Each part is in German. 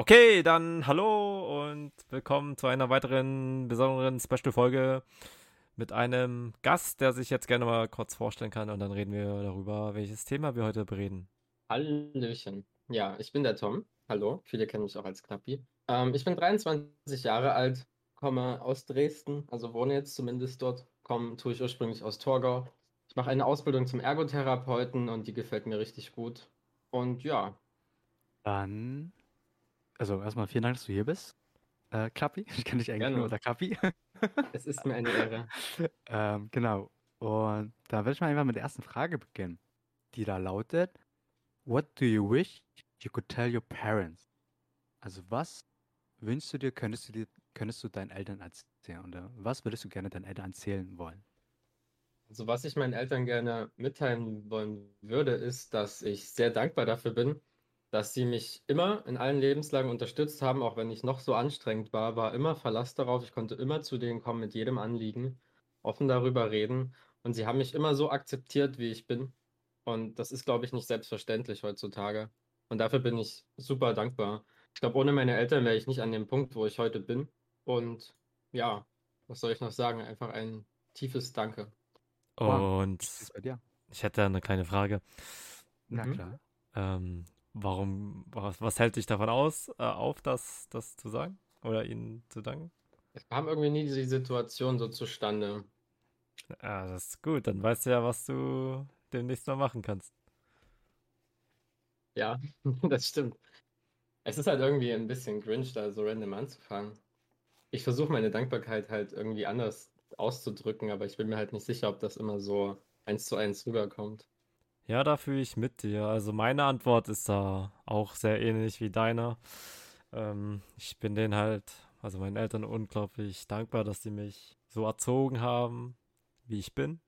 Okay, dann hallo und willkommen zu einer weiteren besonderen Special-Folge mit einem Gast, der sich jetzt gerne mal kurz vorstellen kann und dann reden wir darüber, welches Thema wir heute bereden. Hallöchen. Ja, ich bin der Tom. Hallo, viele kennen mich auch als Knappi. Ähm, ich bin 23 Jahre alt, komme aus Dresden, also wohne jetzt zumindest dort, komme, tue ich ursprünglich aus Torgau. Ich mache eine Ausbildung zum Ergotherapeuten und die gefällt mir richtig gut. Und ja. Dann also erstmal vielen Dank, dass du hier bist. Äh, Klappi. Ich kenne dich eigentlich Gerne. nur unter Klappi. Es ist mir eine Ehre. ähm, genau. Und da werde ich mal einfach mit der ersten Frage beginnen, die da lautet: What do you wish you could tell your parents? Also, was wünschst du dir, könntest du dir, könntest du deinen Eltern erzählen? Oder was würdest du gerne deinen Eltern erzählen wollen? Also, was ich meinen Eltern gerne mitteilen wollen würde, ist, dass ich sehr dankbar dafür bin, dass sie mich immer in allen Lebenslagen unterstützt haben, auch wenn ich noch so anstrengend war, war immer Verlass darauf. Ich konnte immer zu denen kommen mit jedem Anliegen, offen darüber reden. Und sie haben mich immer so akzeptiert, wie ich bin. Und das ist, glaube ich, nicht selbstverständlich heutzutage. Und dafür bin ich super dankbar. Ich glaube, ohne meine Eltern wäre ich nicht an dem Punkt, wo ich heute bin. Und ja, was soll ich noch sagen? Einfach ein tiefes Danke. Und ich hätte eine kleine Frage. Na Mhm. klar. Ähm, warum, was, was hält dich davon aus, äh, auf, das, das zu sagen? Oder ihnen zu danken? Es kam irgendwie nie die Situation so zustande. Ja, das ist gut. Dann weißt du ja, was du demnächst mal machen kannst. Ja, das stimmt. Es ist halt irgendwie ein bisschen cringe, da so random anzufangen. Ich versuche meine Dankbarkeit halt irgendwie anders auszudrücken, aber ich bin mir halt nicht sicher, ob das immer so eins zu eins rüberkommt. Ja, da fühle ich mit dir. Also meine Antwort ist da auch sehr ähnlich wie deiner. Ähm, ich bin denen halt, also meinen Eltern unglaublich dankbar, dass sie mich so erzogen haben, wie ich bin.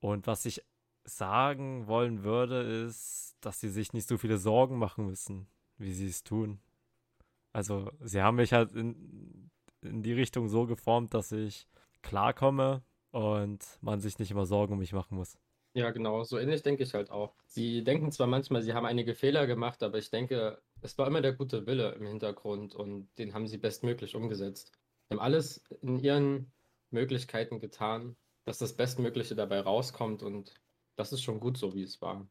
Und was ich sagen wollen würde, ist, dass sie sich nicht so viele Sorgen machen müssen, wie sie es tun. Also sie haben mich halt in, in die Richtung so geformt, dass ich klarkomme und man sich nicht immer Sorgen um mich machen muss. Ja, genau, so ähnlich denke ich halt auch. Sie denken zwar manchmal, sie haben einige Fehler gemacht, aber ich denke, es war immer der gute Wille im Hintergrund und den haben sie bestmöglich umgesetzt. Sie haben alles in ihren Möglichkeiten getan, dass das Bestmögliche dabei rauskommt und das ist schon gut so, wie es war.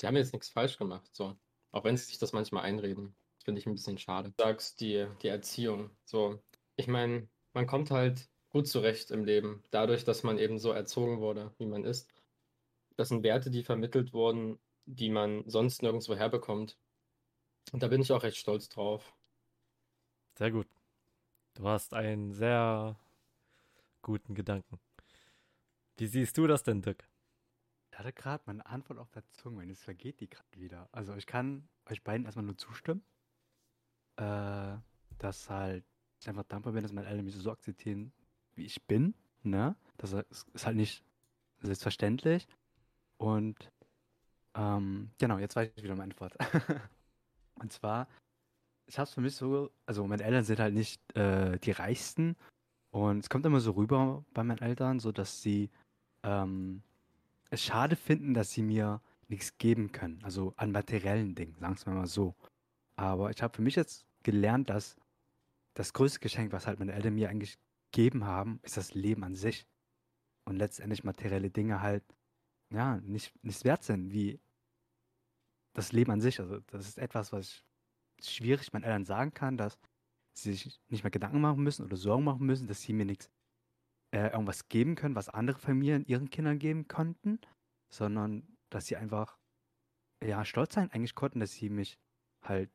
Sie haben jetzt nichts falsch gemacht, so. Auch wenn sie sich das manchmal einreden. Finde ich ein bisschen schade. Du sagst die, die Erziehung, so. Ich meine, man kommt halt gut zurecht im Leben, dadurch, dass man eben so erzogen wurde, wie man ist. Das sind Werte, die vermittelt wurden, die man sonst nirgendwo herbekommt. Und da bin ich auch recht stolz drauf. Sehr gut. Du hast einen sehr guten Gedanken. Wie siehst du das denn, Dirk? Ich hatte gerade meine Antwort auf der Zunge und jetzt vergeht die gerade wieder. Also ich kann euch beiden erstmal nur zustimmen, äh, dass halt ich einfach dankbar bin, dass meine Eltern mich so akzeptieren, wie ich bin. Ne? Das ist halt nicht selbstverständlich. Und ähm, genau, jetzt weiß ich wieder meine Antwort. Und zwar, ich habe es für mich so, also meine Eltern sind halt nicht äh, die reichsten und es kommt immer so rüber bei meinen Eltern, so dass sie ähm, es schade finden, dass sie mir nichts geben können, also an materiellen Dingen, sagen wir mal so. Aber ich habe für mich jetzt gelernt, dass das größte Geschenk, was halt meine Eltern mir eigentlich gegeben haben, ist das Leben an sich. Und letztendlich materielle Dinge halt, ja, nicht, nicht wert sind, wie das Leben an sich. Also das ist etwas, was ich schwierig meinen Eltern sagen kann, dass sie sich nicht mehr Gedanken machen müssen oder Sorgen machen müssen, dass sie mir nichts, äh, irgendwas geben können, was andere Familien ihren Kindern geben konnten, sondern dass sie einfach, ja, stolz sein eigentlich konnten, dass sie mich halt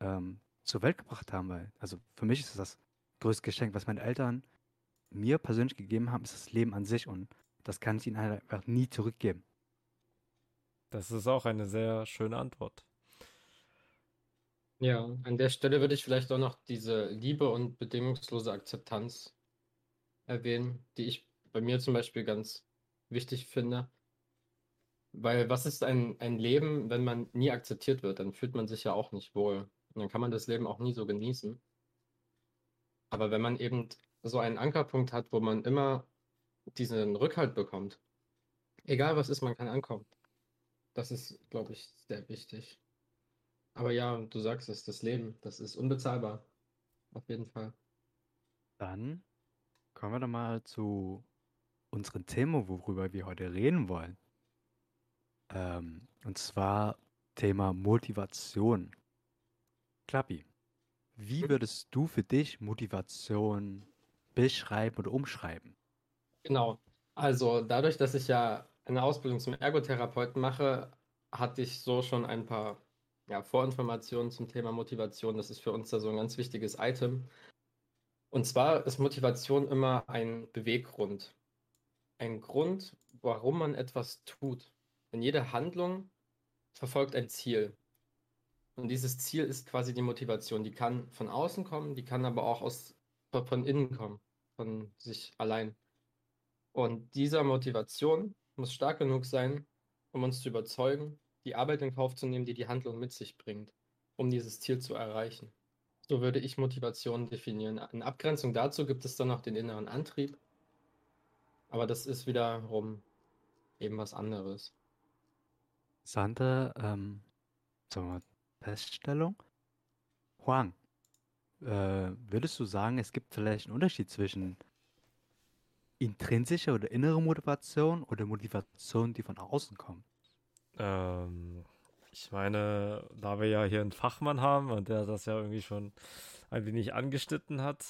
ähm, zur Welt gebracht haben, weil, also für mich ist das das größte Geschenk, was meine Eltern mir persönlich gegeben haben, ist das Leben an sich und das kann ich ihnen halt einfach nie zurückgeben. Das ist auch eine sehr schöne Antwort. Ja, an der Stelle würde ich vielleicht auch noch diese Liebe und bedingungslose Akzeptanz erwähnen, die ich bei mir zum Beispiel ganz wichtig finde. Weil was ist ein, ein Leben, wenn man nie akzeptiert wird? Dann fühlt man sich ja auch nicht wohl. Und dann kann man das Leben auch nie so genießen. Aber wenn man eben so einen Ankerpunkt hat, wo man immer diesen Rückhalt bekommt, egal was ist, man kann ankommen. Das ist, glaube ich, sehr wichtig. Aber ja, du sagst es, das Leben, das ist unbezahlbar. Auf jeden Fall. Dann kommen wir doch mal zu unserem Thema, worüber wir heute reden wollen. Ähm, und zwar Thema Motivation. Klappi, wie Hm? würdest du für dich Motivation beschreiben oder umschreiben? Genau. Also dadurch, dass ich ja eine Ausbildung zum Ergotherapeuten mache, hatte ich so schon ein paar ja, Vorinformationen zum Thema Motivation. Das ist für uns da so ein ganz wichtiges Item. Und zwar ist Motivation immer ein Beweggrund. Ein Grund, warum man etwas tut. Denn jede Handlung verfolgt ein Ziel. Und dieses Ziel ist quasi die Motivation. Die kann von außen kommen, die kann aber auch aus, von innen kommen, von sich allein. Und dieser Motivation muss stark genug sein, um uns zu überzeugen, die Arbeit in Kauf zu nehmen, die die Handlung mit sich bringt, um dieses Ziel zu erreichen. So würde ich Motivation definieren. In Abgrenzung dazu gibt es dann noch den inneren Antrieb, aber das ist wiederum eben was anderes. Interessante ähm, sagen wir mal, Feststellung. Huang, äh, würdest du sagen, es gibt vielleicht einen Unterschied zwischen intrinsischer oder innere Motivation oder Motivation, die von außen kommt? Ähm, ich meine, da wir ja hier einen Fachmann haben und der das ja irgendwie schon ein wenig angeschnitten hat,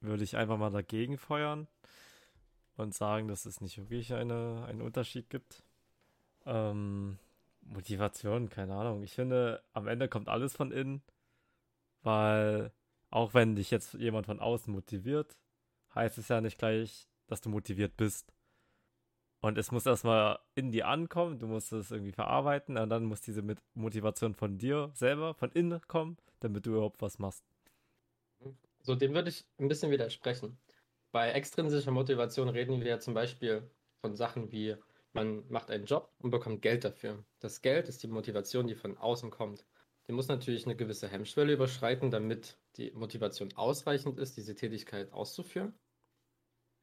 würde ich einfach mal dagegen feuern und sagen, dass es nicht wirklich eine, einen Unterschied gibt. Ähm, Motivation, keine Ahnung. Ich finde, am Ende kommt alles von innen, weil auch wenn dich jetzt jemand von außen motiviert, heißt es ja nicht gleich, dass du motiviert bist. Und es muss erstmal in dir ankommen, du musst es irgendwie verarbeiten und dann muss diese Motivation von dir selber, von innen kommen, damit du überhaupt was machst. So, dem würde ich ein bisschen widersprechen. Bei extrinsischer Motivation reden wir ja zum Beispiel von Sachen wie, man macht einen Job und bekommt Geld dafür. Das Geld ist die Motivation, die von außen kommt. Die muss natürlich eine gewisse Hemmschwelle überschreiten, damit die Motivation ausreichend ist, diese Tätigkeit auszuführen.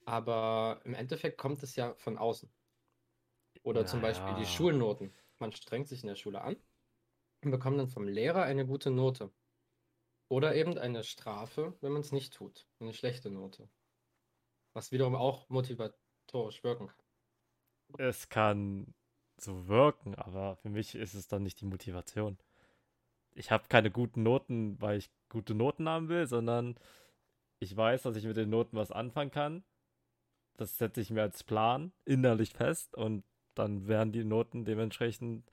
Aber im Endeffekt kommt es ja von außen. Oder zum Beispiel die. Schulnoten. Man strengt sich in der Schule an und bekommt dann vom Lehrer eine gute Note. Oder eben eine Strafe, wenn man es nicht tut. Eine schlechte Note. Was wiederum auch motivatorisch wirken kann. Es kann so wirken, aber für mich ist es dann nicht die Motivation. Ich habe keine guten Noten, weil ich gute Noten haben will, sondern ich weiß, dass ich mit den Noten was anfangen kann. Das setze ich mir als Plan innerlich fest und dann werden die Noten dementsprechend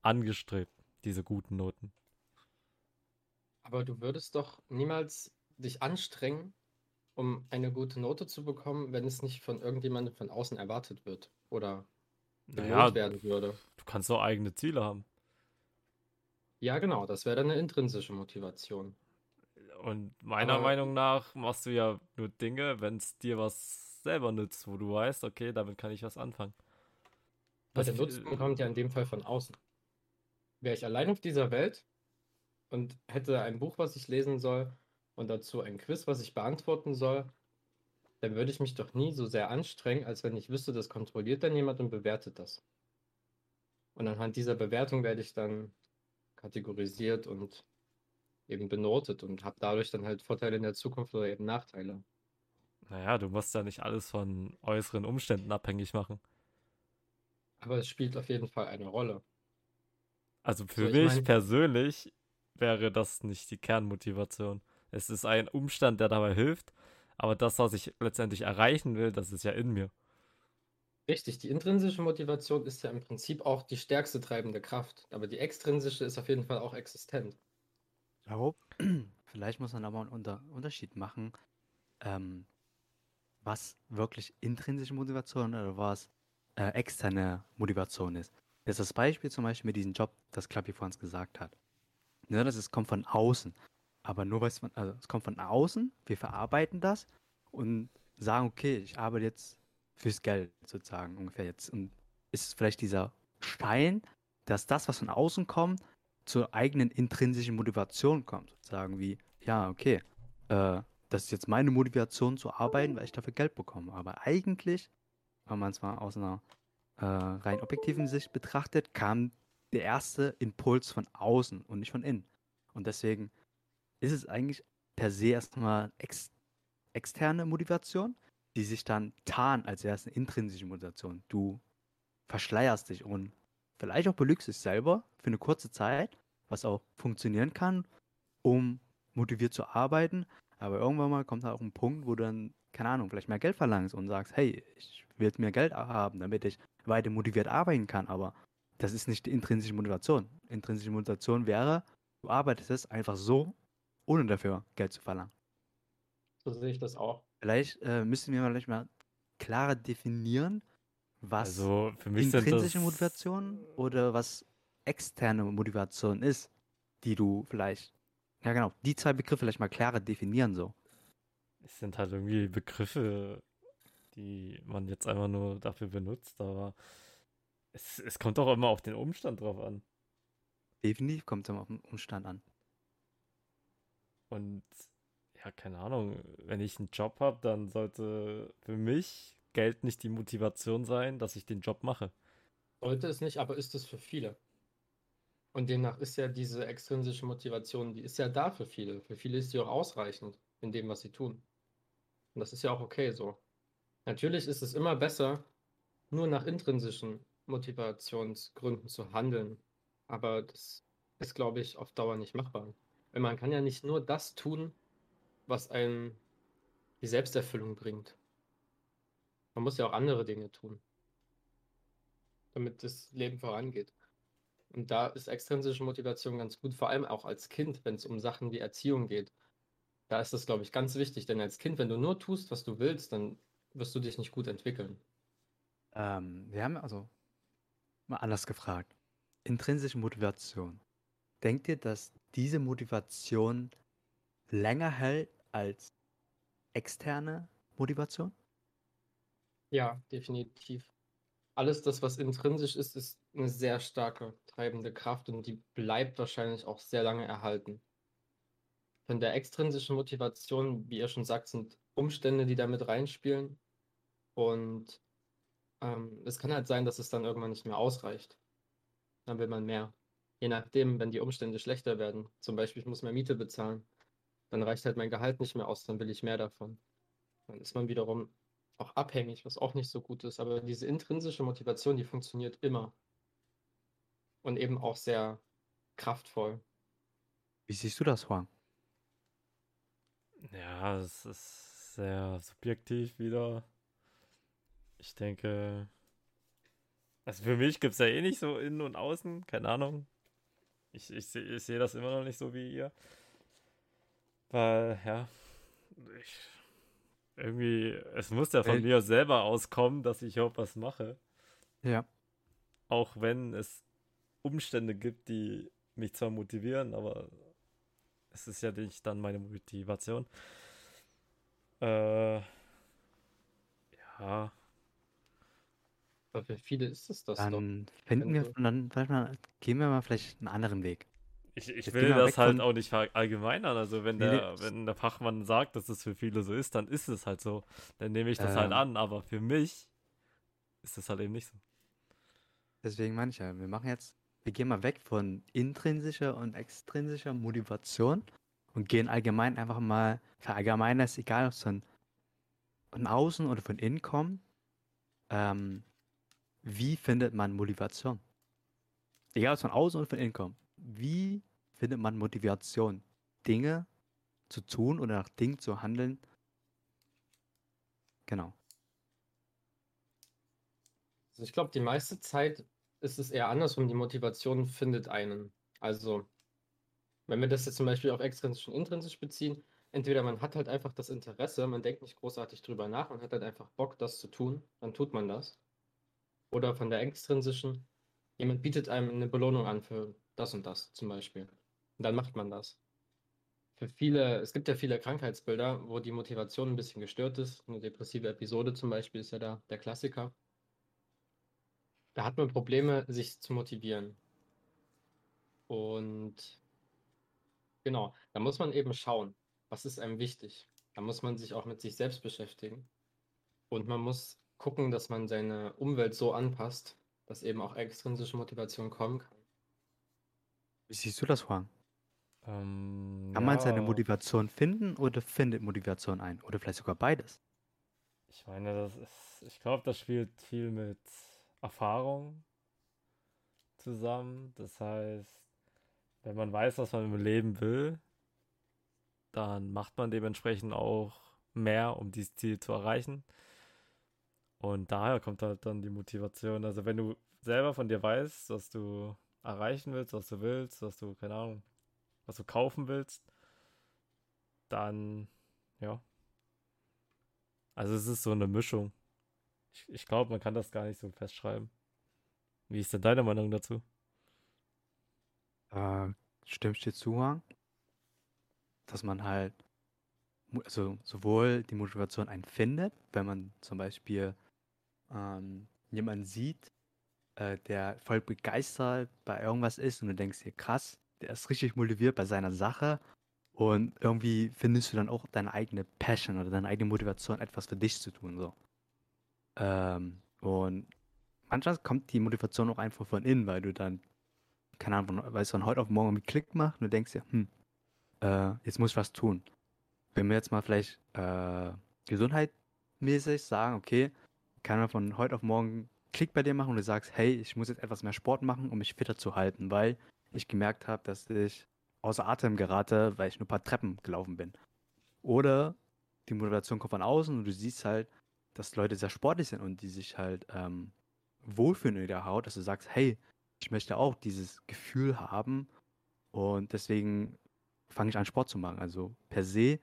angestrebt, diese guten Noten. Aber du würdest doch niemals dich anstrengen, um eine gute Note zu bekommen, wenn es nicht von irgendjemandem von außen erwartet wird oder Naja, werden würde. du kannst auch eigene Ziele haben. Ja, genau, das wäre dann eine intrinsische Motivation. Und meiner Aber- Meinung nach machst du ja nur Dinge, wenn es dir was selber nützt, wo du weißt, okay, damit kann ich was anfangen. Das der Nutzen kommt ja in dem Fall von außen. Wäre ich allein auf dieser Welt und hätte ein Buch, was ich lesen soll und dazu ein Quiz, was ich beantworten soll, dann würde ich mich doch nie so sehr anstrengen, als wenn ich wüsste, das kontrolliert dann jemand und bewertet das. Und anhand dieser Bewertung werde ich dann kategorisiert und eben benotet und habe dadurch dann halt Vorteile in der Zukunft oder eben Nachteile. Naja, du musst ja nicht alles von äußeren Umständen abhängig machen. Aber es spielt auf jeden Fall eine Rolle. Also für ich mich mein- persönlich wäre das nicht die Kernmotivation. Es ist ein Umstand, der dabei hilft, aber das, was ich letztendlich erreichen will, das ist ja in mir. Richtig, die intrinsische Motivation ist ja im Prinzip auch die stärkste treibende Kraft, aber die extrinsische ist auf jeden Fall auch existent. Glaube, vielleicht muss man aber einen Unter Unterschied machen, ähm, was wirklich intrinsische Motivation oder was äh, externe Motivation ist. Jetzt das Beispiel zum Beispiel mit diesem Job, das Klappi vor uns gesagt hat. Ne, das ist, kommt von außen. Aber nur weil es von, also es kommt von außen, wir verarbeiten das und sagen, okay, ich arbeite jetzt fürs Geld sozusagen ungefähr jetzt. Und ist vielleicht dieser Stein, dass das, was von außen kommt, zur eigenen intrinsischen Motivation kommt. Sozusagen wie, ja, okay, äh, das ist jetzt meine Motivation zu arbeiten, weil ich dafür Geld bekomme. Aber eigentlich, wenn man es mal aus einer äh, rein objektiven Sicht betrachtet, kam der erste Impuls von außen und nicht von innen. Und deswegen ist es eigentlich per se erstmal ex externe Motivation, die sich dann tarnt als erste intrinsische Motivation. Du verschleierst dich und vielleicht auch belügst dich selber für eine kurze Zeit, was auch funktionieren kann, um motiviert zu arbeiten. Aber irgendwann mal kommt da auch ein Punkt, wo du dann, keine Ahnung, vielleicht mehr Geld verlangst und sagst, hey, ich will mehr Geld haben, damit ich weiter motiviert arbeiten kann. Aber das ist nicht die intrinsische Motivation. Intrinsische Motivation wäre, du arbeitest es einfach so, ohne dafür Geld zu verlangen. So sehe ich das auch. Vielleicht äh, müssen wir vielleicht mal klarer definieren, was Also für mich intrinsische Motivation oder was externe Motivation ist, die du vielleicht, ja genau, die zwei Begriffe vielleicht mal klarer definieren so. Es sind halt irgendwie Begriffe, die man jetzt einfach nur dafür benutzt, aber es, es kommt auch immer auf den Umstand drauf an. Definitiv kommt es immer auf den Umstand an. Und ja, keine Ahnung, wenn ich einen Job habe, dann sollte für mich Geld nicht die Motivation sein, dass ich den Job mache. Sollte es nicht, aber ist es für viele. Und demnach ist ja diese extrinsische Motivation, die ist ja da für viele. Für viele ist sie auch ausreichend in dem, was sie tun. Und das ist ja auch okay so. Natürlich ist es immer besser, nur nach intrinsischen Motivationsgründen zu handeln. Aber das ist, glaube ich, auf Dauer nicht machbar. Weil man kann ja nicht nur das tun, was einem die Selbsterfüllung bringt. Man muss ja auch andere Dinge tun, damit das Leben vorangeht. Und da ist extrinsische Motivation ganz gut, vor allem auch als Kind, wenn es um Sachen wie Erziehung geht. Da ist das, glaube ich, ganz wichtig, denn als Kind, wenn du nur tust, was du willst, dann wirst du dich nicht gut entwickeln. Ähm, wir haben also mal anders gefragt. Intrinsische Motivation. Denkt ihr, dass diese Motivation länger hält als externe Motivation? Ja, definitiv. Alles das, was intrinsisch ist, ist eine sehr starke treibende Kraft und die bleibt wahrscheinlich auch sehr lange erhalten. Von der extrinsischen Motivation, wie ihr schon sagt, sind Umstände, die damit reinspielen. Und ähm, es kann halt sein, dass es dann irgendwann nicht mehr ausreicht. Dann will man mehr. Je nachdem, wenn die Umstände schlechter werden. Zum Beispiel, ich muss mehr Miete bezahlen. Dann reicht halt mein Gehalt nicht mehr aus, dann will ich mehr davon. Dann ist man wiederum auch abhängig, was auch nicht so gut ist. Aber diese intrinsische Motivation, die funktioniert immer. Und eben auch sehr kraftvoll. Wie siehst du das, Juan? Ja, es ist sehr subjektiv wieder. Ich denke, also für mich gibt es ja eh nicht so innen und außen, keine Ahnung. Ich, ich sehe ich seh das immer noch nicht so wie ihr. Weil, ja, ich, irgendwie, es muss ja von Äh. mir selber auskommen, dass ich überhaupt was mache. Ja. Auch wenn es Umstände gibt, die mich zwar motivieren, aber es ist ja nicht dann meine Motivation. Äh, ja, Aber für viele ist es das doch. Dann finden wir, Könnte. dann mal, gehen wir mal vielleicht einen anderen Weg. Ich, ich will das halt von- auch nicht verallgemeinern. Also wenn der, nee. wenn der Fachmann sagt, dass es für viele so ist, dann ist es halt so. Dann nehme ich das halt Ähm. an, aber für mich ist es halt eben nicht so. Deswegen meine ich ja, wir machen jetzt, wir gehen mal weg von intrinsischer und extrinsischer Motivation und gehen allgemein einfach mal, verallgemeinern ist egal, ob es von, von außen oder von innen kommt. Ähm, wie findet man Motivation? Egal, ob es von außen oder von innen kommt. Wie findet man Motivation, Dinge zu tun oder nach Dingen zu handeln? Genau. Also ich glaube, die meiste Zeit ist es eher andersrum. Die Motivation findet einen. Also, wenn wir das jetzt zum Beispiel auf extrinsisch und intrinsisch beziehen, entweder man hat halt einfach das Interesse, man denkt nicht großartig drüber nach und hat halt einfach Bock, das zu tun, dann tut man das. Oder von der extrinsischen, jemand bietet einem eine Belohnung an für das und das zum Beispiel. Und dann macht man das. Für viele, es gibt ja viele Krankheitsbilder, wo die Motivation ein bisschen gestört ist. Eine depressive Episode zum Beispiel ist ja da der Klassiker. Da hat man Probleme, sich zu motivieren. Und genau, da muss man eben schauen, was ist einem wichtig. Da muss man sich auch mit sich selbst beschäftigen. Und man muss gucken, dass man seine Umwelt so anpasst, dass eben auch extrinsische Motivation kommen kann. Wie siehst du das, Huang? Ähm, Kann man seine ja, Motivation finden oder findet Motivation ein? Oder vielleicht sogar beides? ich meine, das ist, ich glaube, das spielt viel mit Erfahrung zusammen. Das heißt, wenn man weiß, was man im Leben will, dann macht man dementsprechend auch mehr, um dieses Ziel zu erreichen. Und daher kommt halt dann die Motivation. Also wenn du selber von dir weißt, was du erreichen willst, was du willst, was du, keine Ahnung, was du kaufen willst, dann, ja. Also es ist so eine Mischung. Ich, ich glaube, man kann das gar nicht so festschreiben. Wie ist denn deine Meinung dazu? Äh, stimmst dir zu? Dass man halt, also sowohl die Motivation einen findet, wenn man zum Beispiel ähm, jemanden sieht, äh, der voll begeistert bei irgendwas ist und du denkst dir, krass, der ist richtig motiviert bei seiner Sache und irgendwie findest du dann auch deine eigene Passion oder deine eigene Motivation, etwas für dich zu tun, so. Ähm, und manchmal kommt die Motivation auch einfach von innen, weil du dann, keine Ahnung, weil es von heute auf morgen einen Klick macht und du denkst dir, hm, äh, jetzt muss ich was tun. Wenn wir jetzt mal vielleicht äh, gesundheitmäßig sagen, okay, kann man von heute auf morgen Klick bei dir machen und du sagst, hey, ich muss jetzt etwas mehr Sport machen, um mich fitter zu halten, weil ich gemerkt habe, dass ich außer Atem gerate, weil ich nur ein paar Treppen gelaufen bin. Oder die Motivation kommt von außen und du siehst halt, dass Leute sehr sportlich sind und die sich halt ähm, wohlfühlen in der Haut, dass du sagst, hey, ich möchte auch dieses Gefühl haben und deswegen fange ich an, Sport zu machen. Also per se,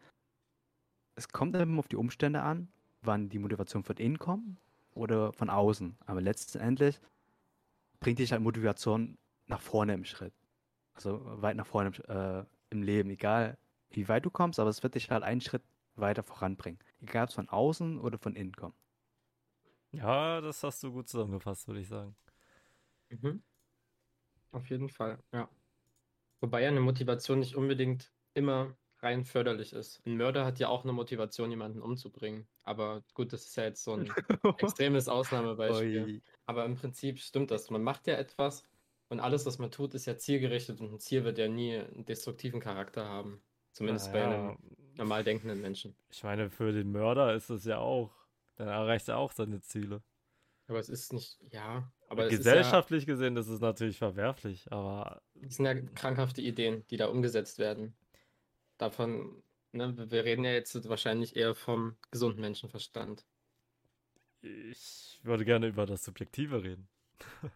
es kommt immer auf die Umstände an, wann die Motivation von innen kommt oder von außen. Aber letztendlich bringt dich halt Motivation nach vorne im Schritt. Also weit nach vorne im, äh, im Leben. Egal wie weit du kommst, aber es wird dich halt einen Schritt weiter voranbringen. Egal ob es von außen oder von innen kommt. Ja, das hast du gut zusammengefasst, würde ich sagen. Mhm. Auf jeden Fall, ja. Wobei ja eine Motivation nicht unbedingt immer rein förderlich ist. Ein Mörder hat ja auch eine Motivation, jemanden umzubringen. Aber gut, das ist ja jetzt so ein extremes Ausnahmebeispiel. Ui. Aber im Prinzip stimmt das. Man macht ja etwas und alles, was man tut, ist ja zielgerichtet und ein Ziel wird ja nie einen destruktiven Charakter haben. Zumindest bei einem Naja, normal denkenden Menschen. ich meine, für den Mörder ist es ja auch, dann erreicht er auch seine Ziele. Aber es ist nicht, ja, aber es ist Gesellschaftlich gesehen ist es natürlich verwerflich, aber ja, es sind ja krankhafte Ideen, die da umgesetzt werden. Davon, ne, wir reden ja jetzt wahrscheinlich eher vom gesunden Menschenverstand. ich würde gerne über das Subjektive reden.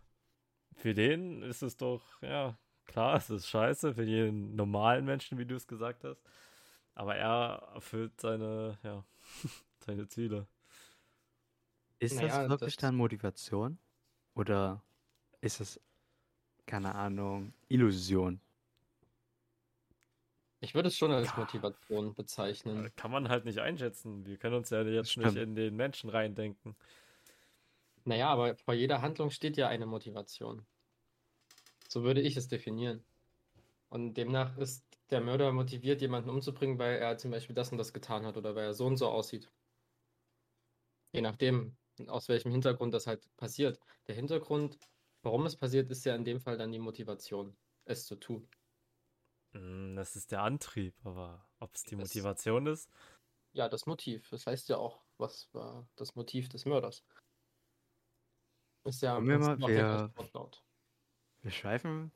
Für den ist es doch, ja, klar, es ist scheiße, für jeden normalen Menschen, wie du es gesagt hast. Aber er erfüllt seine, ja, seine Ziele. Ist Naja, das wirklich das- dann Motivation? Oder ist es, keine Ahnung, Illusion? Ich würde es schon als Ja. Motivation bezeichnen. Kann man halt nicht einschätzen. Wir können uns ja jetzt nicht in den Menschen reindenken. Naja, aber vor jeder Handlung steht ja eine Motivation. So würde ich es definieren. Und demnach ist der Mörder motiviert, jemanden umzubringen, weil er zum Beispiel das und das getan hat oder weil er so und so aussieht. Je nachdem, aus welchem Hintergrund das halt passiert. Der Hintergrund, warum es passiert, ist ja in dem Fall dann die Motivation, es zu tun. Mm, Das ist der Antrieb, aber ob es die Das- Motivation ist, Ja, das Motiv. Das heißt ja auch, was war das Motiv des Mörders. Ist ja wir mal- wir-. Wir schweifen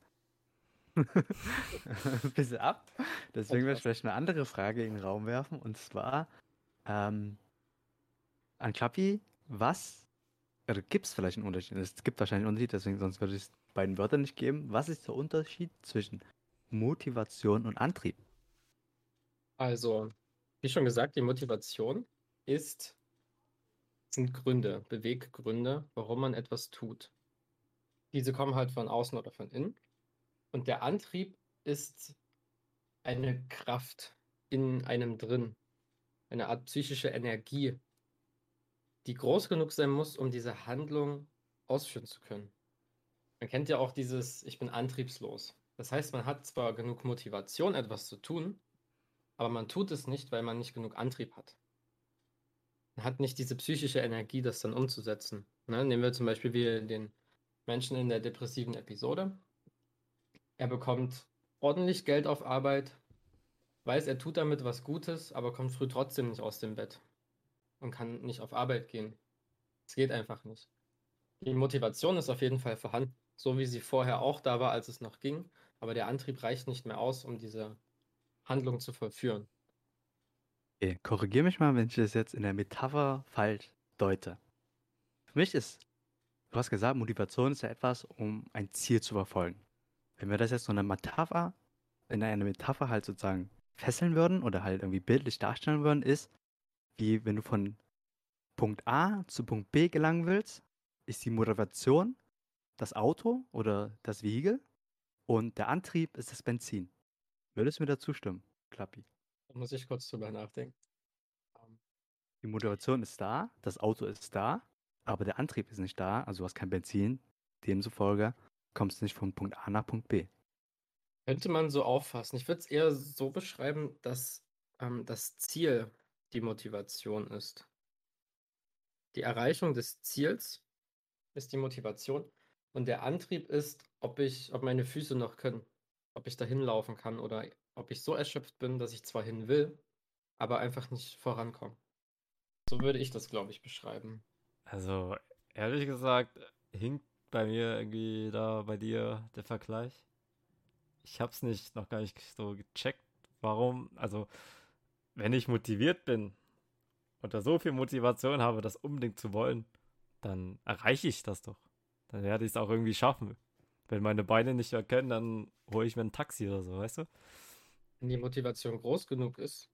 ein bisschen ab. Deswegen werde ich vielleicht eine andere Frage in den Raum werfen. Und zwar ähm, an Klappi, was, oder gibt es vielleicht einen Unterschied? Es gibt wahrscheinlich einen Unterschied, deswegen sonst würde ich es beiden Wörtern nicht geben. Was ist der Unterschied zwischen Motivation und Antrieb? Also, wie schon gesagt, die Motivation ist, sind Gründe, Beweggründe, warum man etwas tut. Diese kommen halt von außen oder von innen. Und der Antrieb ist eine Kraft in einem drin, eine Art psychische Energie, die groß genug sein muss, um diese Handlung ausführen zu können. Man kennt ja auch dieses, ich bin antriebslos. Das heißt, man hat zwar genug Motivation, etwas zu tun, aber man tut es nicht, weil man nicht genug Antrieb hat. Man hat nicht diese psychische Energie, das dann umzusetzen. Ne? Nehmen wir zum Beispiel wie den Menschen in der depressiven Episode. er bekommt ordentlich Geld auf Arbeit, weiß, er tut damit was Gutes, aber kommt früh trotzdem nicht aus dem Bett und kann nicht auf Arbeit gehen. Es geht einfach nicht. Die Motivation ist auf jeden Fall vorhanden, so wie sie vorher auch da war, als es noch ging, aber der Antrieb reicht nicht mehr aus, um diese Handlung zu vollführen. Okay, korrigiere mich mal, wenn ich das jetzt in der Metapher falsch deute. Für mich ist, du hast gesagt, Motivation ist ja etwas, um ein Ziel zu verfolgen. Wenn wir das jetzt so eine Metapher, in einer Metapher halt sozusagen fesseln würden oder halt irgendwie bildlich darstellen würden, ist, wie wenn du von Punkt A zu Punkt B gelangen willst, ist die Motivation das Auto oder das Vehikel und der Antrieb ist das Benzin. Würdest du mir dazu stimmen, Klappi? Da muss ich kurz drüber nachdenken. Ähm, Die Motivation ist da, das Auto ist da, aber der Antrieb ist nicht da, also du hast kein Benzin. Demzufolge kommst du nicht von Punkt A nach Punkt B. Könnte man so auffassen. Ich würde es eher so beschreiben, dass ähm, das Ziel die Motivation ist. Die Erreichung des Ziels ist die Motivation und der Antrieb ist, ob ich, ob meine Füße noch können, ob ich dahin laufen kann oder ob ich so erschöpft bin, dass ich zwar hin will, aber einfach nicht vorankomme. So würde ich das, glaube ich, beschreiben. Also, ehrlich gesagt, hinkt bei mir irgendwie da bei dir der Vergleich. Ich hab's nicht, noch gar nicht so gecheckt, warum, also, wenn ich motiviert bin und da so viel Motivation habe, das unbedingt zu wollen, dann erreiche ich das doch. Dann werde ich es auch irgendwie schaffen. Wenn meine Beine nicht erkennen, dann hole ich mir ein Taxi oder so, weißt du? Wenn die Motivation groß genug ist,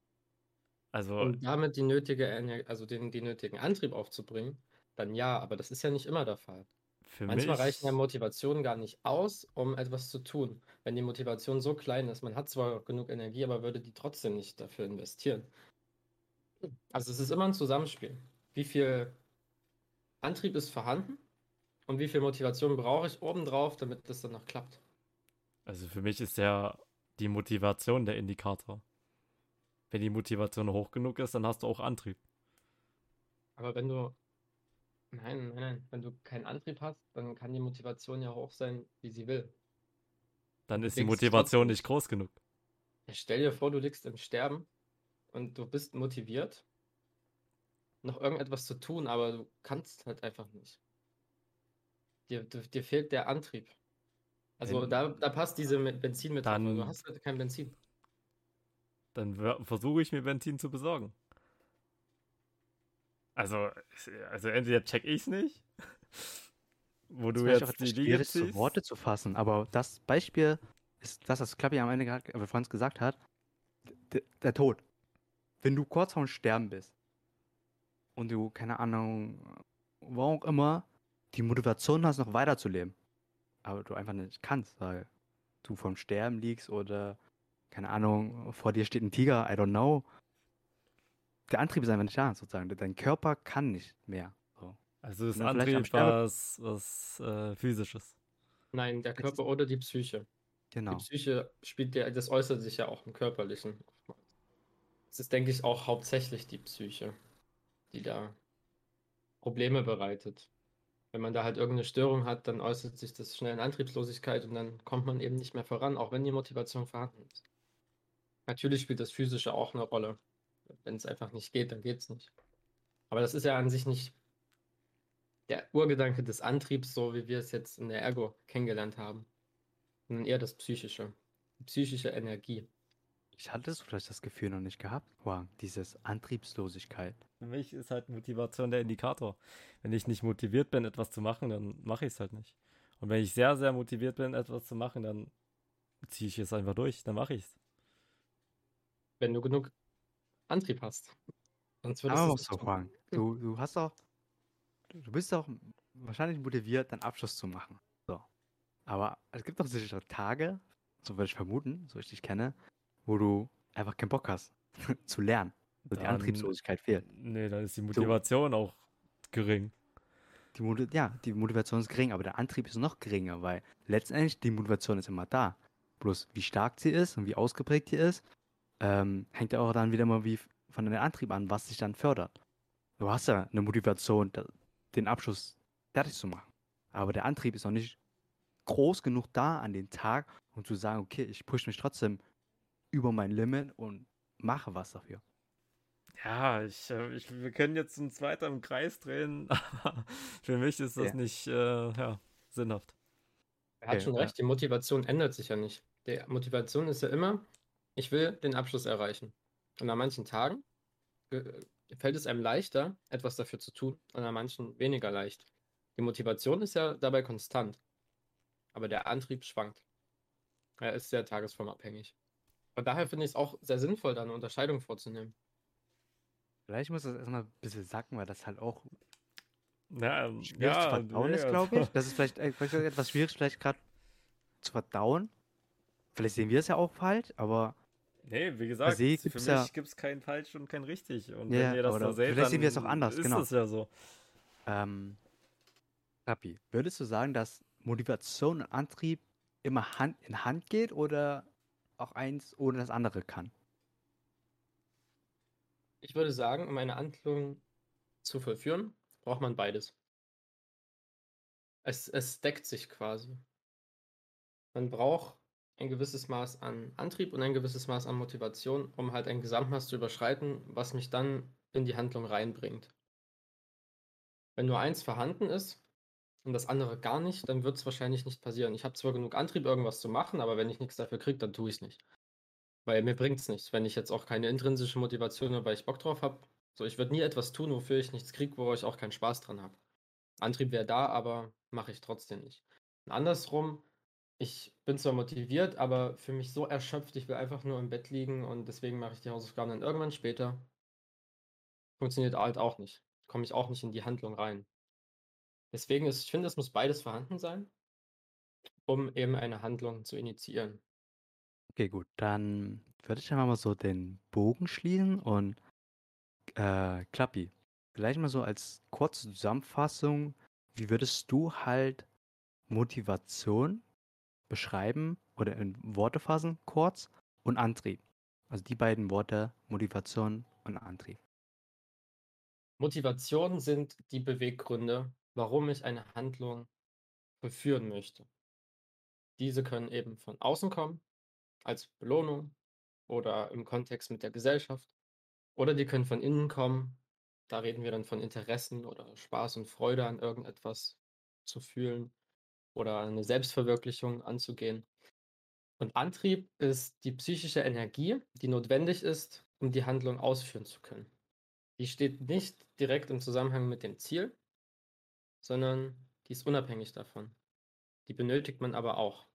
Also, um damit die nötige, also den, den nötigen Antrieb aufzubringen, dann ja, aber das ist ja nicht immer der Fall. für Manchmal mich. reichen ja Motivationen gar nicht aus, um etwas zu tun. Wenn die Motivation so klein ist, man hat zwar genug Energie, aber würde die trotzdem nicht dafür investieren. Also es ist immer ein Zusammenspiel. Wie viel Antrieb ist vorhanden und wie viel Motivation brauche ich obendrauf, damit das dann noch klappt. Also für mich ist ja die Motivation der Indikator. Wenn die Motivation hoch genug ist, dann hast du auch Antrieb. Aber wenn du, nein, nein, nein, wenn du keinen Antrieb hast, dann kann die Motivation ja hoch sein, wie sie will. Dann ist die Motivation nicht groß genug. Ja, stell dir vor, du liegst im Sterben und du bist motiviert, noch irgendetwas zu tun, aber du kannst halt einfach nicht. Dir, dir, dir fehlt der Antrieb. Also Wenn- da, da passt diese Benzinmetapher. Du Dann- hast halt kein Benzin. Dann versuche ich mir Benzin zu besorgen. Also, also entweder check ich's nicht, wo du Das auch jetzt die schwierig zu. Worte zu fassen, aber das Beispiel ist das, was Klappi am Ende gerade äh, vorhin gesagt hat. D der Tod. Wenn du kurz vorm Sterben bist und du, keine Ahnung, wo auch immer, die Motivation hast, noch weiterzuleben, aber du einfach nicht kannst, weil du vorm Sterben liegst oder, keine Ahnung, vor dir steht ein Tiger, I don't know. Der Antrieb ist einfach nicht da, sozusagen. Dein Körper kann nicht mehr. So. Also ist Antrieb was, was äh, physisches. Nein, der Jetzt- Körper oder die Psyche. Genau. Die Psyche spielt ja, das äußert sich ja auch im Körperlichen. Es ist, denke ich, auch hauptsächlich die Psyche, die da Probleme bereitet. Wenn man da halt irgendeine Störung hat, dann äußert sich das schnell in Antriebslosigkeit und dann kommt man eben nicht mehr voran, auch wenn die Motivation vorhanden ist. Natürlich spielt das Physische auch eine Rolle. Wenn es einfach nicht geht, dann geht es nicht. Aber das ist ja an sich nicht der Urgedanke des Antriebs, so wie wir es jetzt in der Ergo kennengelernt haben sondern eher das Psychische. Die psychische Energie. Ich hatte so vielleicht das Gefühl noch nicht gehabt. Wow, dieses Antriebslosigkeit. Für mich ist halt Motivation der Indikator. Wenn ich nicht motiviert bin, etwas zu machen, dann mache ich es halt nicht. Und wenn ich sehr, sehr motiviert bin, etwas zu machen, dann ziehe ich es einfach durch, dann mache ich es. Wenn du genug Antrieb hast. Sonst würdest Aber du es nicht tun. fragen. Du, du hast doch, du du bist doch wahrscheinlich motiviert, deinen Abschluss zu machen. So. Aber es gibt doch sicher Tage, so würde ich vermuten, so ich dich kenne, wo du einfach keinen Bock hast zu lernen. So die Dann- Antriebslosigkeit fehlt. Nee, dann ist die Motivation auch gering. Die Moti ja, die Motivation ist gering, aber der Antrieb ist noch geringer, weil letztendlich die Motivation ist immer da. Bloß wie stark sie ist und wie ausgeprägt sie ist, ähm, hängt ja auch dann wieder mal wie von deinem Antrieb an, was dich dann fördert. Du hast ja eine Motivation, den Abschluss fertig zu machen. Aber der Antrieb ist noch nicht groß genug da an den Tag, um zu sagen, okay, ich pushe mich trotzdem über mein Limit und mache was dafür. Ja, ich, äh, ich, wir können jetzt uns weiter im Kreis drehen, aber für mich ist das Ja. nicht äh, ja, sinnhaft. Er hat Okay, schon ja. recht, die Motivation ändert sich ja nicht. Die Motivation ist ja immer, ich will den Abschluss erreichen. Und an manchen Tagen äh, fällt es einem leichter, etwas dafür zu tun, und an manchen weniger leicht. Die Motivation ist ja dabei konstant, aber der Antrieb schwankt. Er ist sehr tagesformabhängig. Und daher finde ich es auch sehr sinnvoll, da eine Unterscheidung vorzunehmen. Vielleicht muss das erstmal ein bisschen sacken, weil das halt auch Ja, ähm, schwierig ja, zu verdauen nee, ist, also- glaube ich. Das ist vielleicht, äh, vielleicht etwas schwierig, vielleicht gerade zu verdauen. Vielleicht sehen wir es ja auch falsch, aber Nee, wie gesagt, se für gibt's mich ja- gibt es kein falsch und kein richtig. Und Ja, wenn ihr das oder so seht, vielleicht sehen wir es auch anders, ist genau. das ja so. ähm, Rappi, würdest du sagen, dass Motivation und Antrieb immer Hand in Hand geht oder auch eins ohne das andere kann? Ich würde sagen, um eine Handlung zu vollführen, braucht man beides. Es, es deckt sich quasi. Man braucht ein gewisses Maß an Antrieb und ein gewisses Maß an Motivation, um halt ein Gesamtmaß zu überschreiten, was mich dann in die Handlung reinbringt. Wenn nur eins vorhanden ist und das andere gar nicht, dann wird es wahrscheinlich nicht passieren. Ich habe zwar genug Antrieb, irgendwas zu machen, aber wenn ich nichts dafür kriege, dann tue ich es nicht. Weil mir bringt es nichts, wenn ich jetzt auch keine intrinsische Motivation habe, weil ich Bock drauf habe. So, ich würde nie etwas tun, wofür ich nichts kriege, wo ich auch keinen Spaß dran habe. Antrieb wäre da, aber mache ich trotzdem nicht. Und andersrum, ich bin zwar motiviert, aber für mich so erschöpft, ich will einfach nur im Bett liegen und deswegen mache ich die Hausaufgaben dann irgendwann später. Funktioniert halt auch nicht. Komme ich auch nicht in die Handlung rein. Deswegen ist, ich finde, es muss beides vorhanden sein, um eben eine Handlung zu initiieren. Okay, gut, dann würde ich einfach mal so den Bogen schließen und äh, Klappi, vielleicht mal so als kurze Zusammenfassung, wie würdest du halt Motivation beschreiben oder in Worte fassen, kurz, und Antrieb? Also die beiden Worte Motivation und Antrieb. Motivation sind die Beweggründe, warum ich eine Handlung vollführen möchte. Diese können eben von außen kommen, als Belohnung oder im Kontext mit der Gesellschaft. Oder die können von innen kommen. Da reden wir dann von Interessen oder Spaß und Freude an irgendetwas zu fühlen oder eine Selbstverwirklichung anzugehen. Und Antrieb ist die psychische Energie, die notwendig ist, um die Handlung ausführen zu können. Die steht nicht direkt im Zusammenhang mit dem Ziel, sondern die ist unabhängig davon. Die benötigt man aber auch.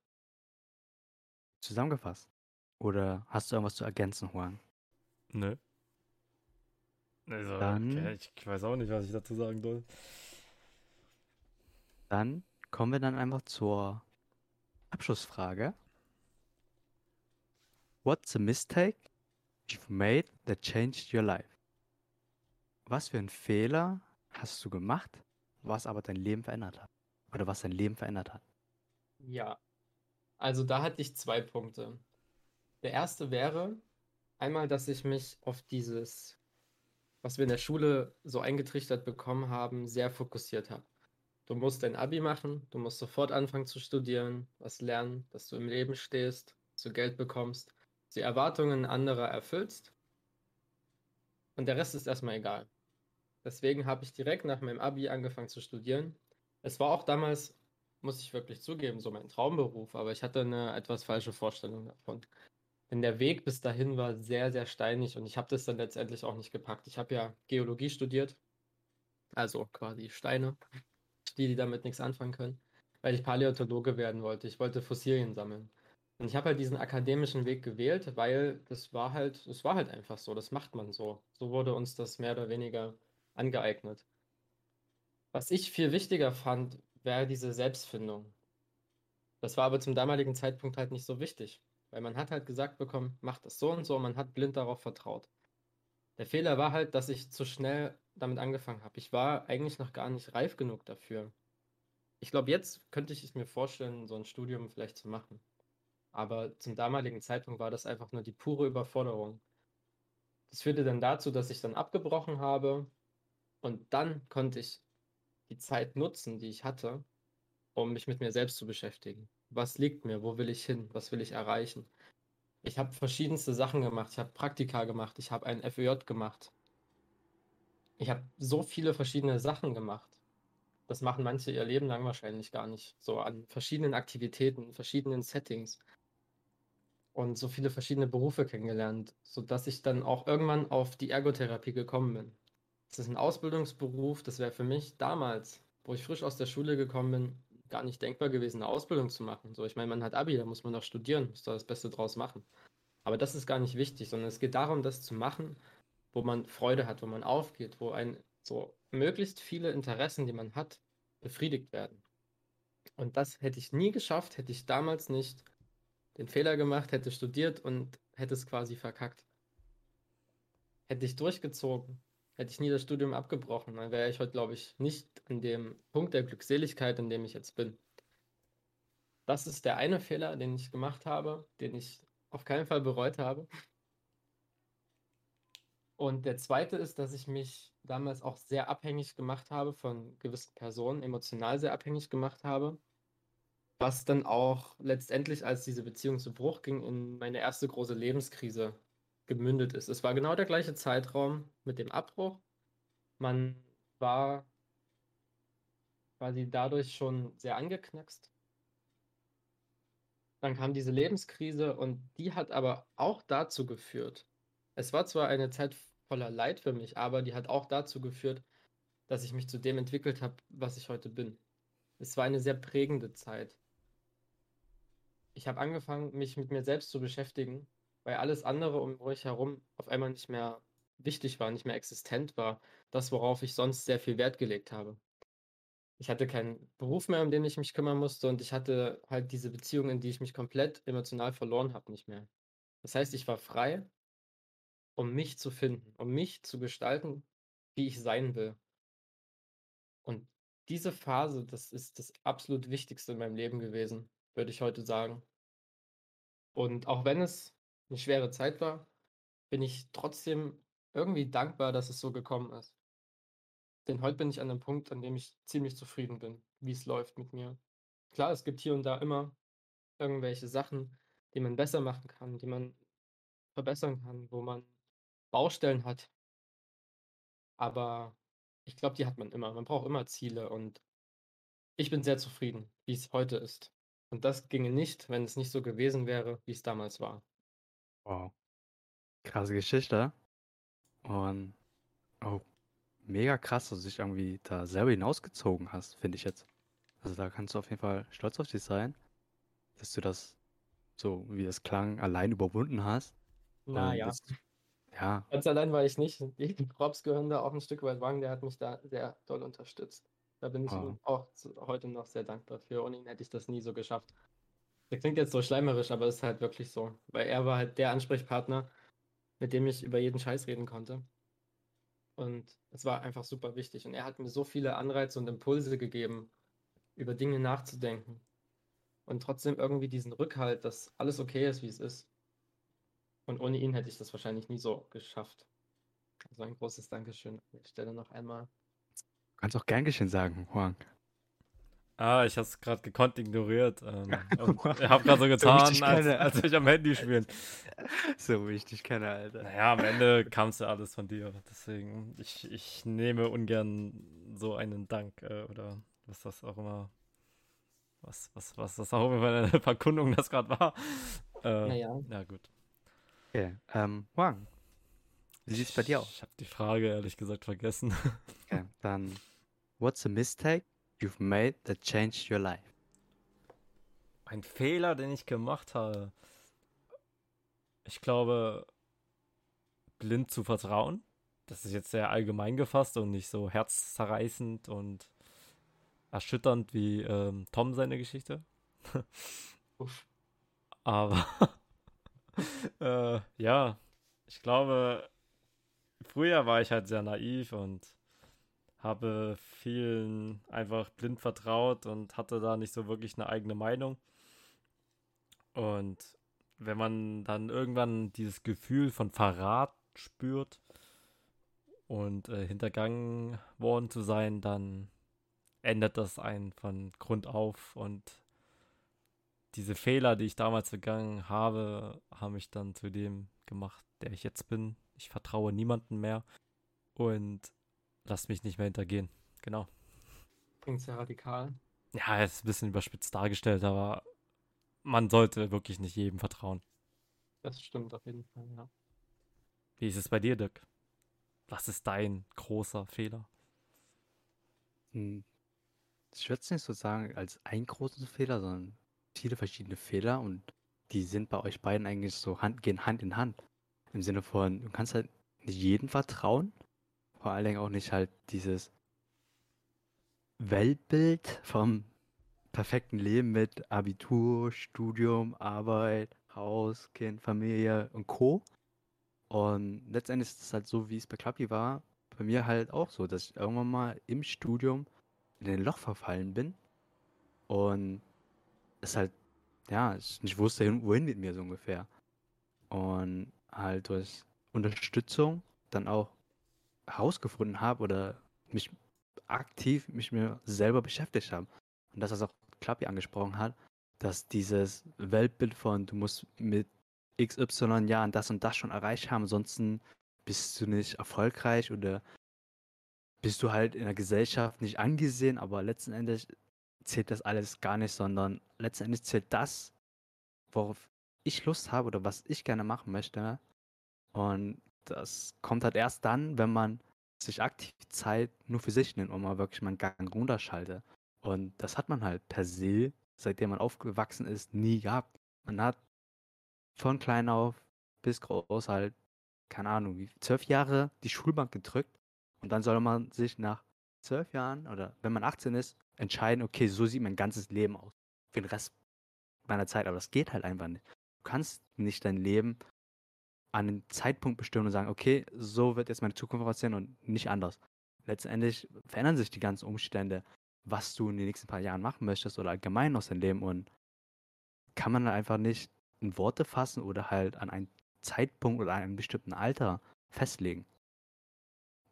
Zusammengefasst. Oder hast du irgendwas zu ergänzen, Juan? Nö. Also, Dann- okay, ich, ich weiß auch nicht, was ich dazu sagen soll. Dann kommen wir dann einfach zur Abschlussfrage. What's a mistake you've made that changed your life? Was für einen Fehler hast du gemacht, was aber dein Leben verändert hat? Oder was dein Leben verändert hat? Ja, also da hatte ich zwei Punkte. Der erste wäre einmal, dass ich mich auf dieses, was wir in der Schule so eingetrichtert bekommen haben, sehr fokussiert habe. Du musst dein Abi machen, du musst sofort anfangen zu studieren, was lernen, dass du im Leben stehst, dass du Geld bekommst, die Erwartungen anderer erfüllst und der Rest ist erstmal egal. Deswegen habe ich direkt nach meinem Abi angefangen zu studieren. Es war auch damals muss ich wirklich zugeben, so mein Traumberuf, aber ich hatte eine etwas falsche Vorstellung davon. Denn der Weg bis dahin war sehr, sehr steinig und ich habe das dann letztendlich auch nicht gepackt. Ich habe ja Geologie studiert, also quasi Steine, die, die damit nichts anfangen können, weil ich Paläontologe werden wollte. Ich wollte Fossilien sammeln. Und ich habe halt diesen akademischen Weg gewählt, weil das war halt, es war halt einfach so, das macht man so. So wurde uns das mehr oder weniger angeeignet. Was ich viel wichtiger fand, wäre diese Selbstfindung. Das war aber zum damaligen Zeitpunkt halt nicht so wichtig, weil man hat halt gesagt bekommen, mach das so und so, man hat blind darauf vertraut. Der Fehler war halt, dass ich zu schnell damit angefangen habe. Ich war eigentlich noch gar nicht reif genug dafür. Ich glaube, jetzt könnte ich es mir vorstellen, so ein Studium vielleicht zu machen. Aber zum damaligen Zeitpunkt war das einfach nur die pure Überforderung. Das führte dann dazu, dass ich dann abgebrochen habe und dann konnte ich die Zeit nutzen, die ich hatte, um mich mit mir selbst zu beschäftigen. Was liegt mir? Wo will ich hin? Was will ich erreichen? Ich habe verschiedenste Sachen gemacht. Ich habe Praktika gemacht. Ich habe ein FÖJ gemacht. Ich habe so viele verschiedene Sachen gemacht. Das machen manche ihr Leben lang wahrscheinlich gar nicht. So an verschiedenen Aktivitäten, verschiedenen Settings. Und so viele verschiedene Berufe kennengelernt, sodass ich dann auch irgendwann auf die Ergotherapie gekommen bin. Das ist ein Ausbildungsberuf, das wäre für mich damals, wo ich frisch aus der Schule gekommen bin, gar nicht denkbar gewesen, eine Ausbildung zu machen. So, ich meine, man hat Abi, da muss man noch studieren, muss da das Beste draus machen. Aber das ist gar nicht wichtig, sondern es geht darum, das zu machen, wo man Freude hat, wo man aufgeht, wo ein so möglichst viele Interessen, die man hat, befriedigt werden. Und das hätte ich nie geschafft, hätte ich damals nicht den Fehler gemacht, hätte studiert und hätte es quasi verkackt. Hätte ich durchgezogen, hätte ich nie das Studium abgebrochen, dann wäre ich heute, glaube ich, nicht an dem Punkt der Glückseligkeit, an dem ich jetzt bin. Das ist der eine Fehler, den ich gemacht habe, den ich auf keinen Fall bereut habe. Und der zweite ist, dass ich mich damals auch sehr abhängig gemacht habe von gewissen Personen, emotional sehr abhängig gemacht habe. Was dann auch letztendlich, als diese Beziehung zu Bruch ging, in meine erste große Lebenskrise gemündet ist. Es war genau der gleiche Zeitraum mit dem Abbruch. Man war quasi dadurch schon sehr angeknackst. Dann kam diese Lebenskrise und die hat aber auch dazu geführt. Es war zwar eine Zeit voller Leid für mich, aber die hat auch dazu geführt, dass ich mich zu dem entwickelt habe, was ich heute bin. Es war eine sehr prägende Zeit. Ich habe angefangen, mich mit mir selbst zu beschäftigen weil alles andere um mich herum auf einmal nicht mehr wichtig war, nicht mehr existent war. Das, worauf ich sonst sehr viel Wert gelegt habe. Ich hatte keinen Beruf mehr, um den ich mich kümmern musste und ich hatte halt diese Beziehung, in die ich mich komplett emotional verloren habe, nicht mehr. Das heißt, ich war frei, um mich zu finden, um mich zu gestalten, wie ich sein will. Und diese Phase, das ist das absolut Wichtigste in meinem Leben gewesen, würde ich heute sagen. Und auch wenn es eine schwere Zeit war, bin ich trotzdem irgendwie dankbar, dass es so gekommen ist. Denn heute bin ich an einem Punkt, an dem ich ziemlich zufrieden bin, wie es läuft mit mir. Klar, es gibt hier und da immer irgendwelche Sachen, die man besser machen kann, die man verbessern kann, wo man Baustellen hat. Aber ich glaube, die hat man immer. Man braucht immer Ziele und ich bin sehr zufrieden, wie es heute ist. Und das ginge nicht, wenn es nicht so gewesen wäre, wie es damals war. Wow. Krasse Geschichte. Und oh, mega krass, dass du dich irgendwie da selber hinausgezogen hast, finde ich jetzt. Also da kannst du auf jeden Fall stolz auf dich sein, dass du das so, wie das klang, allein überwunden hast. Na ja. Jetzt, ja. Ganz allein war ich nicht. Die Props gehören da auch ein Stück weit Wagen, der hat mich da sehr doll unterstützt. Da bin ich oh. ihm auch heute noch sehr dankbar für. Ohne ihn hätte ich das nie so geschafft. Das klingt jetzt so schleimerisch, aber es ist halt wirklich so. Weil er war halt der Ansprechpartner, mit dem ich über jeden Scheiß reden konnte. Und es war einfach super wichtig. Und er hat mir so viele Anreize und Impulse gegeben, über Dinge nachzudenken. Und trotzdem irgendwie diesen Rückhalt, dass alles okay ist, wie es ist. Und ohne ihn hätte ich das wahrscheinlich nie so geschafft. Also ein großes Dankeschön an der Stelle noch einmal. Du kannst auch gern geschehen sagen, Juan. Ah, ich hab's gerade gekonnt ignoriert. Ähm, ich hab gerade so getan, so als, als ich am Handy spielen. So wichtig kenne, Alter. Naja, am Ende kam's ja alles von dir. Deswegen, ich, ich nehme ungern so einen Dank äh, oder was das auch immer, was, was, was das auch immer eine Verkundung das gerade war. Äh, naja. Ja, gut. Okay, ähm, Wang, wie sieht's bei dir aus? Ich habe die Frage ehrlich gesagt vergessen. Okay, dann, what's a mistake you've made that changed your life? Ein Fehler, den ich gemacht habe. Ich glaube, blind zu vertrauen. Das ist jetzt sehr allgemein gefasst und nicht so herzzerreißend und erschütternd wie ähm, Tom seine Geschichte. Aber äh, ja, ich glaube, früher war ich halt sehr naiv und habe vielen einfach blind vertraut und hatte da nicht so wirklich eine eigene Meinung. Und wenn man dann irgendwann dieses Gefühl von Verrat spürt und äh, hintergangen worden zu sein, dann ändert das einen von Grund auf und diese Fehler, die ich damals begangen habe, haben mich dann zu dem gemacht, der ich jetzt bin. Ich vertraue niemandem mehr und lass mich nicht mehr hintergehen. Genau. Klingt sehr radikal. Ja, ist ein bisschen überspitzt dargestellt, aber man sollte wirklich nicht jedem vertrauen. Das stimmt auf jeden Fall, ja. Wie ist es bei dir, Dirk? Was ist dein großer Fehler? Hm. Ich würde es nicht so sagen als einen großen Fehler, sondern viele verschiedene Fehler und die sind bei euch beiden eigentlich so Hand, gehen Hand in Hand. Im Sinne von, du kannst halt nicht jedem vertrauen, vor allen Dingen auch nicht halt dieses Weltbild vom perfekten Leben mit Abitur, Studium, Arbeit, Haus, Kind, Familie und Co. Und letztendlich ist es halt so, wie es bei Klappi war, bei mir halt auch so, dass ich irgendwann mal im Studium in ein Loch verfallen bin und es halt, ja, ich nicht wusste, wohin mit mir so ungefähr. Und halt durch Unterstützung dann auch herausgefunden habe oder mich aktiv mich mir selber beschäftigt habe. Und das, was auch Klappi angesprochen hat, dass dieses Weltbild von du musst mit XY Jahren das und das schon erreicht haben, ansonsten bist du nicht erfolgreich oder bist du halt in der Gesellschaft nicht angesehen, aber letzten Endes zählt das alles gar nicht, sondern letzten Endes zählt das, worauf ich Lust habe oder was ich gerne machen möchte. Und das kommt halt erst dann, wenn man sich aktiv Zeit nur für sich nimmt und mal wirklich mal einen Gang runterschaltet. Und das hat man halt per se, seitdem man aufgewachsen ist, nie gehabt. Man hat von klein auf bis groß halt, keine Ahnung, wie zwölf Jahre die Schulbank gedrückt und dann soll man sich nach zwölf Jahren oder wenn man 18 ist, entscheiden, okay, so sieht mein ganzes Leben aus. Für den Rest meiner Zeit. Aber das geht halt einfach nicht. Du kannst nicht dein Leben an einen Zeitpunkt bestimmen und sagen, okay, so wird jetzt meine Zukunft aussehen und nicht anders. Letztendlich verändern sich die ganzen Umstände, was du in den nächsten paar Jahren machen möchtest oder allgemein aus deinem Leben und kann man einfach nicht in Worte fassen oder halt an einen Zeitpunkt oder an einem bestimmten Alter festlegen.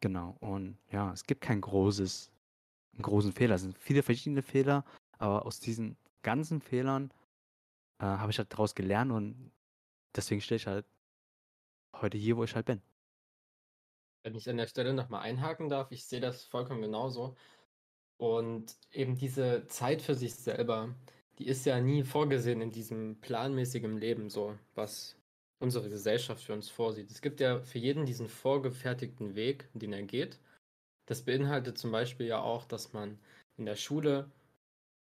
Genau, und ja, es gibt kein großes, einen großen Fehler. Es sind viele verschiedene Fehler, aber aus diesen ganzen Fehlern äh, habe ich halt daraus gelernt und deswegen stehe ich halt heute hier, wo ich halt bin. Wenn ich an der Stelle nochmal einhaken darf, ich sehe das vollkommen genauso. Und eben diese Zeit für sich selber, die ist ja nie vorgesehen in diesem planmäßigen Leben, so was unsere Gesellschaft für uns vorsieht. Es gibt ja für jeden diesen vorgefertigten Weg, den er geht. Das beinhaltet zum Beispiel ja auch, dass man in der Schule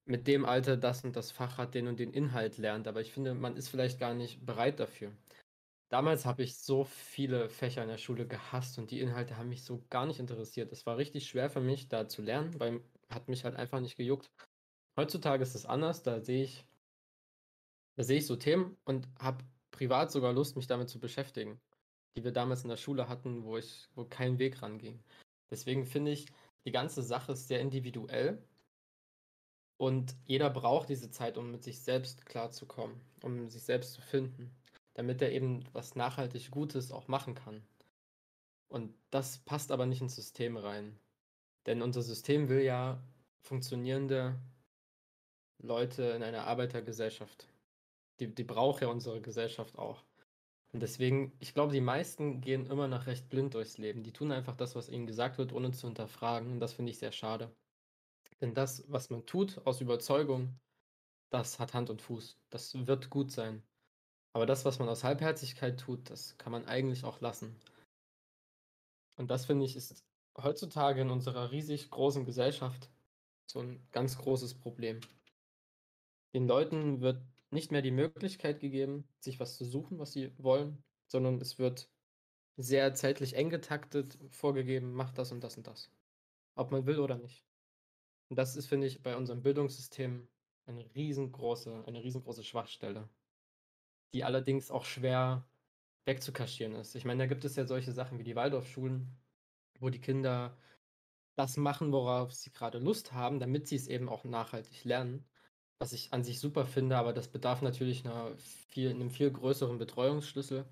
mit dem Alter das und das Fach hat, den und den Inhalt lernt. Aber ich finde, man ist vielleicht gar nicht bereit dafür. Damals habe ich so viele Fächer in der Schule gehasst und die Inhalte haben mich so gar nicht interessiert. Es war richtig schwer für mich, da zu lernen, weil hat mich halt einfach nicht gejuckt. Heutzutage ist es anders, da sehe ich, da sehe ich so Themen und habe privat sogar Lust, mich damit zu beschäftigen, die wir damals in der Schule hatten, wo ich, wo kein Weg ranging. Deswegen finde ich, die ganze Sache ist sehr individuell und jeder braucht diese Zeit, um mit sich selbst klarzukommen, um sich selbst zu finden, damit er eben was nachhaltig Gutes auch machen kann. Und das passt aber nicht ins System rein. Denn unser System will ja funktionierende Leute in einer Arbeitergesellschaft. Die, die braucht ja unsere Gesellschaft auch. Und deswegen, ich glaube, die meisten gehen immer noch recht blind durchs Leben. Die tun einfach das, was ihnen gesagt wird, ohne zu hinterfragen. Und das finde ich sehr schade. Denn das, was man tut aus Überzeugung, das hat Hand und Fuß. Das wird gut sein. Aber das, was man aus Halbherzigkeit tut, das kann man eigentlich auch lassen. Und das finde ich ist heutzutage in unserer riesig großen Gesellschaft so ein ganz großes Problem. Den Leuten wird nicht mehr die Möglichkeit gegeben, sich was zu suchen, was sie wollen, sondern es wird sehr zeitlich eng getaktet vorgegeben, macht das und das und das. Ob man will oder nicht. Und das ist, finde ich, bei unserem Bildungssystem eine riesengroße, eine riesengroße Schwachstelle, die allerdings auch schwer wegzukaschieren ist. Ich meine, da gibt es ja solche Sachen wie die Waldorfschulen, wo die Kinder das machen, worauf sie gerade Lust haben, damit sie es eben auch nachhaltig lernen was ich an sich super finde, aber das bedarf natürlich einer viel, einem viel größeren Betreuungsschlüssel,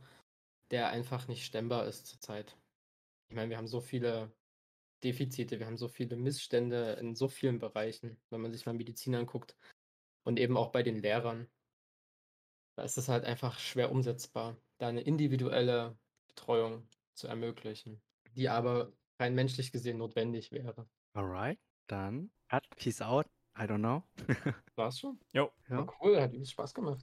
der einfach nicht stemmbar ist zurzeit. Ich meine, wir haben so viele Defizite, wir haben so viele Missstände in so vielen Bereichen, wenn man sich mal Medizin anguckt. Und eben auch bei den Lehrern. Da ist es halt einfach schwer umsetzbar, da eine individuelle Betreuung zu ermöglichen, die aber rein menschlich gesehen notwendig wäre. Alright, dann Peace out. I don't know. War's schon? Jo. Ja. War cool, hat übelst Spaß gemacht.